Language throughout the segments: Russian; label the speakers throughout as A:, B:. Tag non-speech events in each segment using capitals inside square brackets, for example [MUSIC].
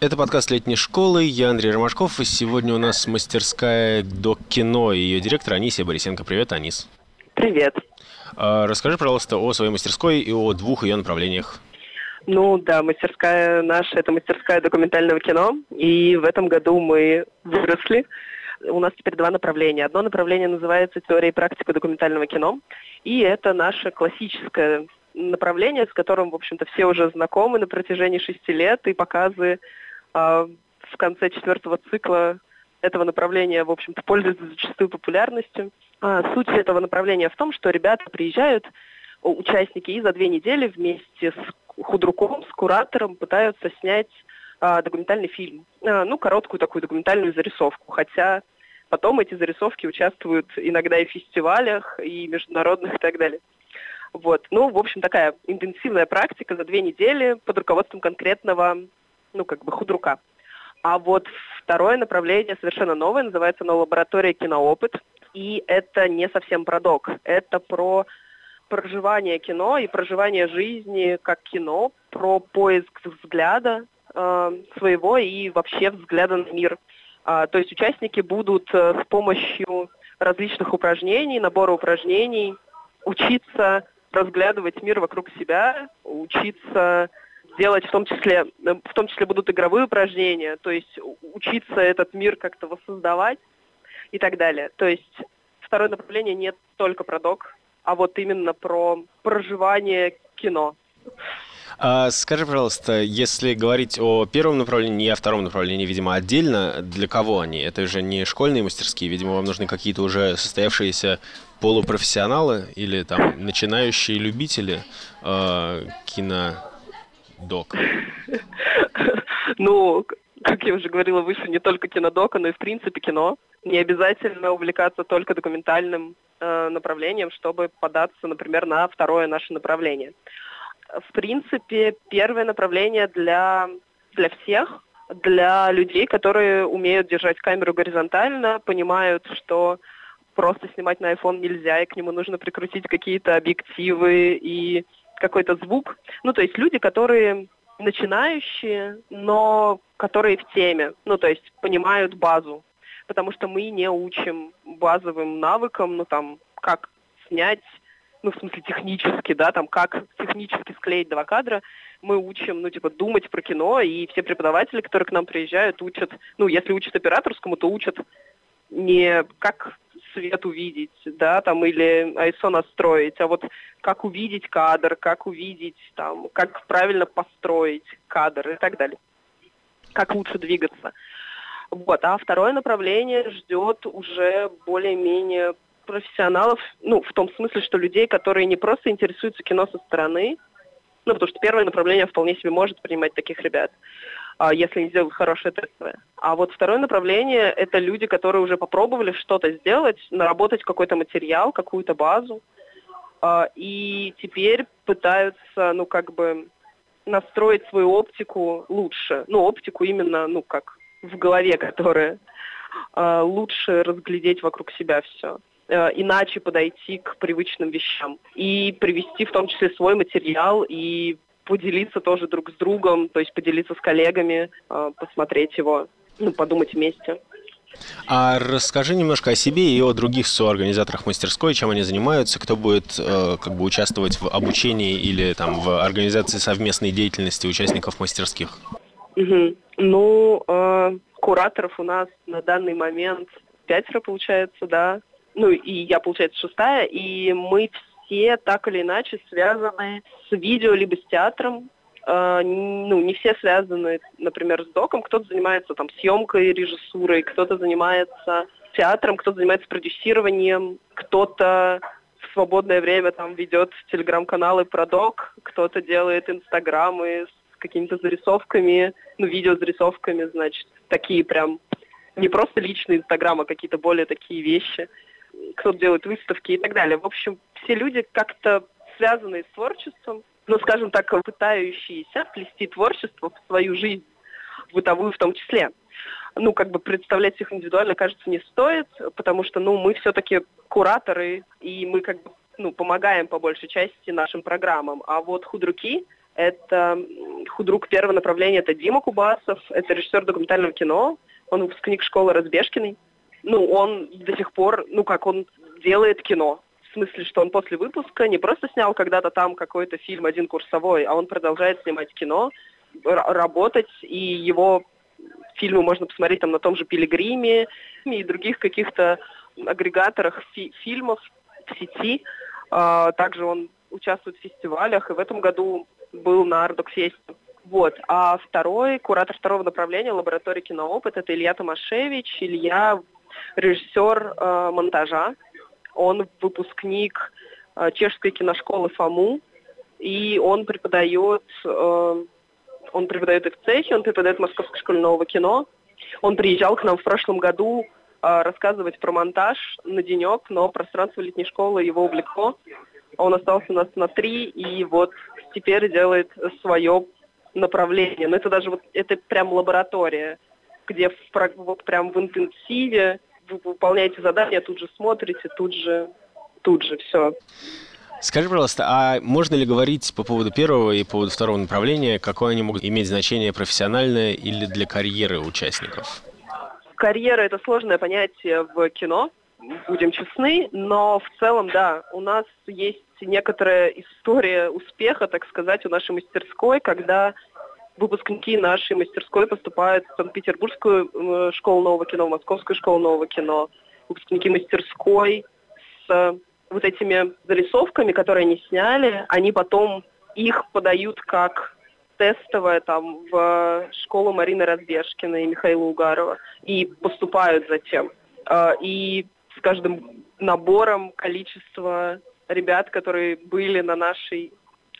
A: Это подкаст летней школы. Я Андрей Ромашков. И сегодня у нас мастерская до кино ее директор Анисия Борисенко. Привет, Анис.
B: Привет.
A: А, расскажи, пожалуйста, о своей мастерской и о двух ее направлениях.
B: Ну да, мастерская наша – это мастерская документального кино. И в этом году мы выросли. У нас теперь два направления. Одно направление называется «Теория и практика документального кино». И это наше классическое направление, с которым, в общем-то, все уже знакомы на протяжении шести лет, и показы в конце четвертого цикла этого направления, в общем-то, пользуются зачастую популярностью. А, суть этого направления в том, что ребята приезжают, участники, и за две недели вместе с худруком, с куратором пытаются снять а, документальный фильм. А, ну, короткую такую документальную зарисовку. Хотя потом эти зарисовки участвуют иногда и в фестивалях, и международных, и так далее. Вот. Ну, в общем, такая интенсивная практика за две недели под руководством конкретного, ну, как бы худрука. А вот второе направление совершенно новое, называется оно «Лаборатория киноопыт». И это не совсем про док, это про проживание кино и проживание жизни как кино, про поиск взгляда э, своего и вообще взгляда на мир. А, то есть участники будут э, с помощью различных упражнений, набора упражнений учиться разглядывать мир вокруг себя, учиться делать в том числе, в том числе будут игровые упражнения, то есть учиться этот мир как-то воссоздавать и так далее. То есть второе направление не только про док, а вот именно про проживание кино.
A: А, скажи, пожалуйста, если говорить о первом направлении и о втором направлении, видимо, отдельно, для кого они? Это же не школьные мастерские, видимо, вам нужны какие-то уже состоявшиеся полупрофессионалы или там начинающие любители э, кинодок? [LAUGHS]
B: Ну, как я уже говорила выше, не только кинодока, но и в принципе кино. Не обязательно увлекаться только документальным э, направлением, чтобы податься, например, на второе наше направление. В принципе, первое направление для, для всех, для людей, которые умеют держать камеру горизонтально, понимают, что просто снимать на iPhone нельзя, и к нему нужно прикрутить какие-то объективы и какой-то звук. Ну, то есть люди, которые начинающие, но которые в теме, ну, то есть понимают базу, потому что мы не учим базовым навыкам, ну, там, как снять, ну, в смысле технически, да, там, как технически склеить два кадра, мы учим, ну, типа, думать про кино, и все преподаватели, которые к нам приезжают, учат, ну, если учат операторскому, то учат не как свет увидеть, да, там, или ISO настроить, а вот как увидеть кадр, как увидеть, там, как правильно построить кадр и так далее. Как лучше двигаться. Вот. А второе направление ждет уже более-менее профессионалов, ну, в том смысле, что людей, которые не просто интересуются кино со стороны, ну, потому что первое направление вполне себе может принимать таких ребят, если они сделают хорошее тестовое. А вот второе направление – это люди, которые уже попробовали что-то сделать, наработать какой-то материал, какую-то базу, а, и теперь пытаются, ну, как бы настроить свою оптику лучше. Ну, оптику именно, ну, как в голове, которая а, лучше разглядеть вокруг себя все иначе подойти к привычным вещам и привести в том числе свой материал и поделиться тоже друг с другом, то есть поделиться с коллегами, а, посмотреть его, ну, подумать вместе.
A: А расскажи немножко о себе и о других соорганизаторах мастерской, чем они занимаются, кто будет э, как бы участвовать в обучении или там в организации совместной деятельности участников мастерских.
B: Угу. Ну, э, кураторов у нас на данный момент пятеро получается, да. Ну и я, получается, шестая, и мы все так или иначе связаны с видео либо с театром. Э, ну, не все связаны, например, с доком. Кто-то занимается там съемкой, режиссурой, кто-то занимается театром, кто-то занимается продюсированием, кто-то в свободное время там ведет телеграм-каналы про док, кто-то делает инстаграмы с какими-то зарисовками, ну, видео с зарисовками, значит, такие прям не просто личные инстаграмы, а какие-то более такие вещи кто-то делает выставки и так далее. В общем, все люди как-то связанные с творчеством, ну, скажем так, пытающиеся плести творчество в свою жизнь, бытовую в том числе. Ну, как бы представлять их индивидуально, кажется, не стоит, потому что, ну, мы все-таки кураторы, и мы как бы, ну, помогаем по большей части нашим программам. А вот худруки — Это худрук первого направления, это Дима Кубасов, это режиссер документального кино, он выпускник школы Разбежкиной. Ну, он до сих пор, ну как, он делает кино. В смысле, что он после выпуска не просто снял когда-то там какой-то фильм один курсовой, а он продолжает снимать кино, работать, и его фильмы можно посмотреть там на том же «Пилигриме» и других каких-то агрегаторах фи- фильмов в сети. А, также он участвует в фестивалях, и в этом году был на Ардокфесте. Вот. А второй, куратор второго направления лаборатории киноопыт, это Илья Томашевич. Илья режиссер э, монтажа. Он выпускник э, чешской киношколы ФАМУ. И он преподает, э, он преподает и в цехе, он преподает в Московской школе нового кино. Он приезжал к нам в прошлом году э, рассказывать про монтаж на денек, но пространство летней школы его увлекло. Он остался у нас на три, и вот теперь делает свое направление. Но это даже вот, это прям лаборатория, где в, вот прям в интенсиве вы выполняете задания, тут же смотрите, тут же, тут же все.
A: Скажи, пожалуйста, а можно ли говорить по поводу первого и по поводу второго направления, какое они могут иметь значение профессиональное или для карьеры участников?
B: Карьера – это сложное понятие в кино, будем честны, но в целом, да, у нас есть некоторая история успеха, так сказать, у нашей мастерской, когда выпускники нашей мастерской поступают в Санкт-Петербургскую э, школу нового кино, в Московскую школу нового кино. Выпускники мастерской с вот этими зарисовками, которые они сняли, они потом их подают как тестовое там в школу Марины Разбежкиной и Михаила Угарова и поступают затем. Э, и с каждым набором количество ребят, которые были на нашей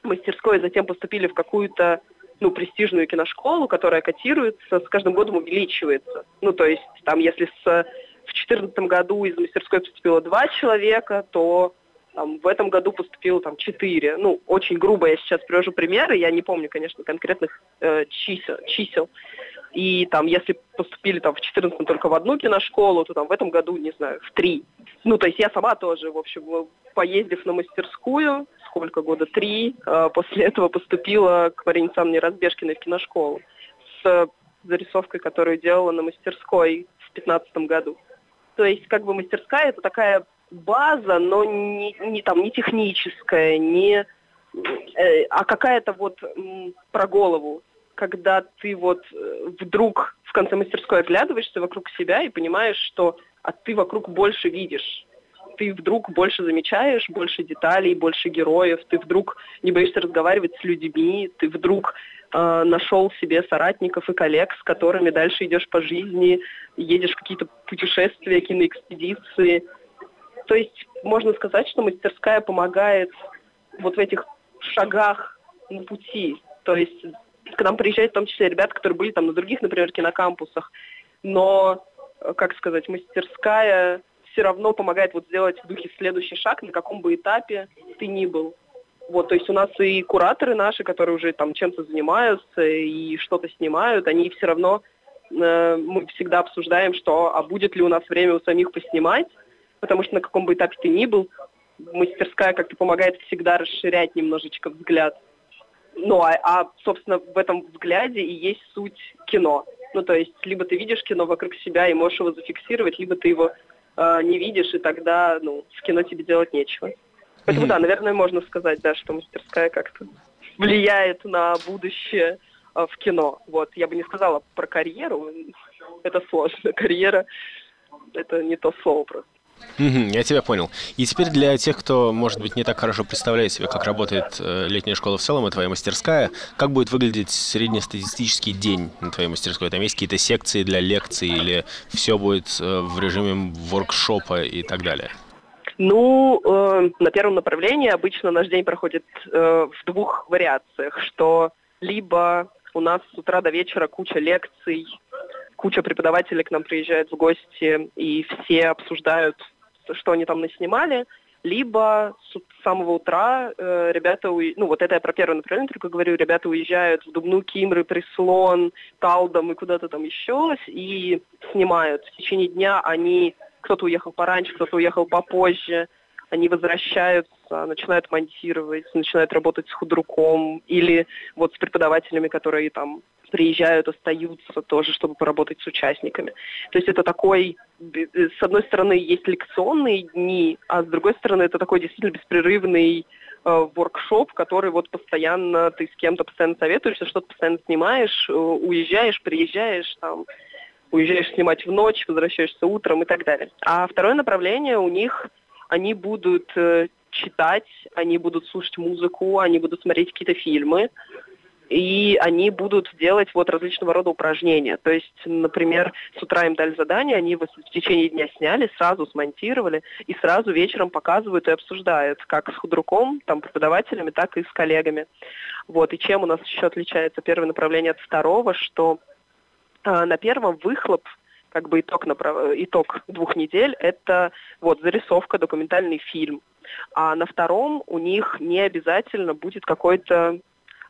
B: мастерской, затем поступили в какую-то ну, престижную киношколу, которая котируется, с каждым годом увеличивается. Ну, то есть, там, если с, в 2014 году из мастерской поступило два человека, то там, в этом году поступило там четыре. Ну, очень грубо я сейчас привожу примеры, я не помню, конечно, конкретных э, чисел, чисел. И там, если поступили там в 14 только в одну киношколу, то там в этом году, не знаю, в три. Ну, то есть я сама тоже, в общем, поездив на мастерскую, сколько года, три, э, после этого поступила к Марине Александровне Разбежкиной в киношколу с зарисовкой, которую делала на мастерской в 15 году. То есть как бы мастерская это такая база, но не, не там не техническая, не э, а какая-то вот про голову, когда ты вот э, вдруг в конце мастерской оглядываешься вокруг себя и понимаешь, что а ты вокруг больше видишь ты вдруг больше замечаешь, больше деталей, больше героев, ты вдруг не боишься разговаривать с людьми, ты вдруг э, нашел себе соратников и коллег, с которыми дальше идешь по жизни, едешь в какие-то путешествия, киноэкспедиции. То есть можно сказать, что мастерская помогает вот в этих шагах на пути. То есть к нам приезжают в том числе ребята, которые были там на других, например, кинокампусах, но, э, как сказать, мастерская все равно помогает вот сделать в духе следующий шаг, на каком бы этапе ты ни был. Вот, то есть у нас и кураторы наши, которые уже там чем-то занимаются и что-то снимают, они все равно, э, мы всегда обсуждаем, что, а будет ли у нас время у самих поснимать, потому что на каком бы этапе ты ни был, мастерская как-то помогает всегда расширять немножечко взгляд. Ну, а, а, собственно, в этом взгляде и есть суть кино. Ну, то есть, либо ты видишь кино вокруг себя и можешь его зафиксировать, либо ты его э, не видишь, и тогда ну, в кино тебе делать нечего. Поэтому mm-hmm. да, наверное, можно сказать, да, что мастерская как-то влияет на будущее э, в кино. Вот, я бы не сказала про карьеру, это сложно. [LAUGHS] Карьера это не то слово просто.
A: Угу, я тебя понял. И теперь для тех, кто, может быть, не так хорошо представляет себе, как работает э, летняя школа в целом и твоя мастерская, как будет выглядеть среднестатистический день на твоей мастерской? Там есть какие-то секции для лекций или все будет э, в режиме воркшопа и так далее?
B: Ну, э, на первом направлении обычно наш день проходит э, в двух вариациях, что либо у нас с утра до вечера куча лекций, куча преподавателей к нам приезжает в гости, и все обсуждают, что они там наснимали, либо с самого утра э, ребята, уи... ну вот это я про первое направление только говорю, ребята уезжают в Дубну, Кимры, Прислон, Талдом и куда-то там еще, и снимают. В течение дня они, кто-то уехал пораньше, кто-то уехал попозже, они возвращаются начинают монтировать, начинают работать с худруком или вот с преподавателями, которые там приезжают, остаются тоже, чтобы поработать с участниками. То есть это такой, с одной стороны, есть лекционные дни, а с другой стороны, это такой действительно беспрерывный э, воркшоп, который вот постоянно ты с кем-то постоянно советуешься, что-то постоянно снимаешь, э, уезжаешь, приезжаешь, там, уезжаешь снимать в ночь, возвращаешься утром и так далее. А второе направление у них, они будут э, читать, они будут слушать музыку, они будут смотреть какие-то фильмы, и они будут делать вот различного рода упражнения. То есть, например, с утра им дали задание, они в течение дня сняли, сразу смонтировали и сразу вечером показывают и обсуждают, как с худруком, там, преподавателями, так и с коллегами. Вот. И чем у нас еще отличается первое направление от второго, что э, на первом выхлоп как бы итог, направ... итог двух недель – это вот зарисовка, документальный фильм. А на втором у них не обязательно будет какой-то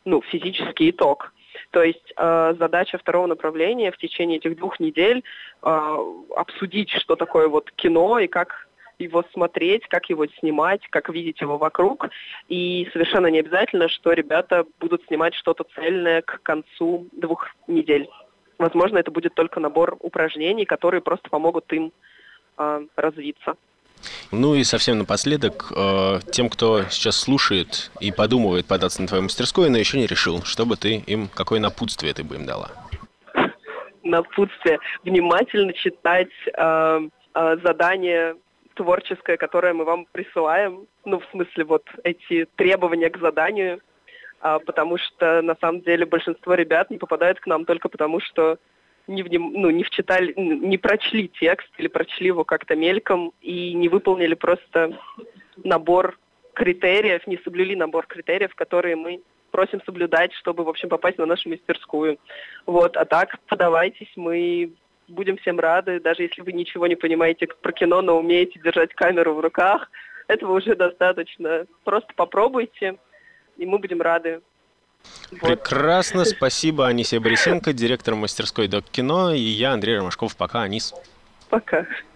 B: ну, физический итог. То есть э, задача второго направления в течение этих двух недель э, обсудить, что такое вот кино и как его смотреть, как его снимать, как видеть его вокруг. И совершенно не обязательно, что ребята будут снимать что-то цельное к концу двух недель. Возможно, это будет только набор упражнений, которые просто помогут им э, развиться.
A: Ну и совсем напоследок, э, тем, кто сейчас слушает и подумывает податься на твою мастерскую, но еще не решил, чтобы ты им, какое напутствие ты бы им дала?
B: Напутствие. Внимательно читать э, э, задание творческое, которое мы вам присылаем. Ну, в смысле, вот эти требования к заданию. Э, потому что, на самом деле, большинство ребят не попадают к нам только потому, что не, вним, ну, не вчитали, не прочли текст или прочли его как-то мельком и не выполнили просто набор критериев, не соблюли набор критериев, которые мы просим соблюдать, чтобы, в общем, попасть на нашу мастерскую. Вот, а так подавайтесь, мы будем всем рады, даже если вы ничего не понимаете про кино, но умеете держать камеру в руках, этого уже достаточно. Просто попробуйте, и мы будем рады
A: Прекрасно, спасибо, Анисия Борисенко, директор мастерской Док Кино, и я, Андрей Ромашков. Пока, Анис.
B: Пока.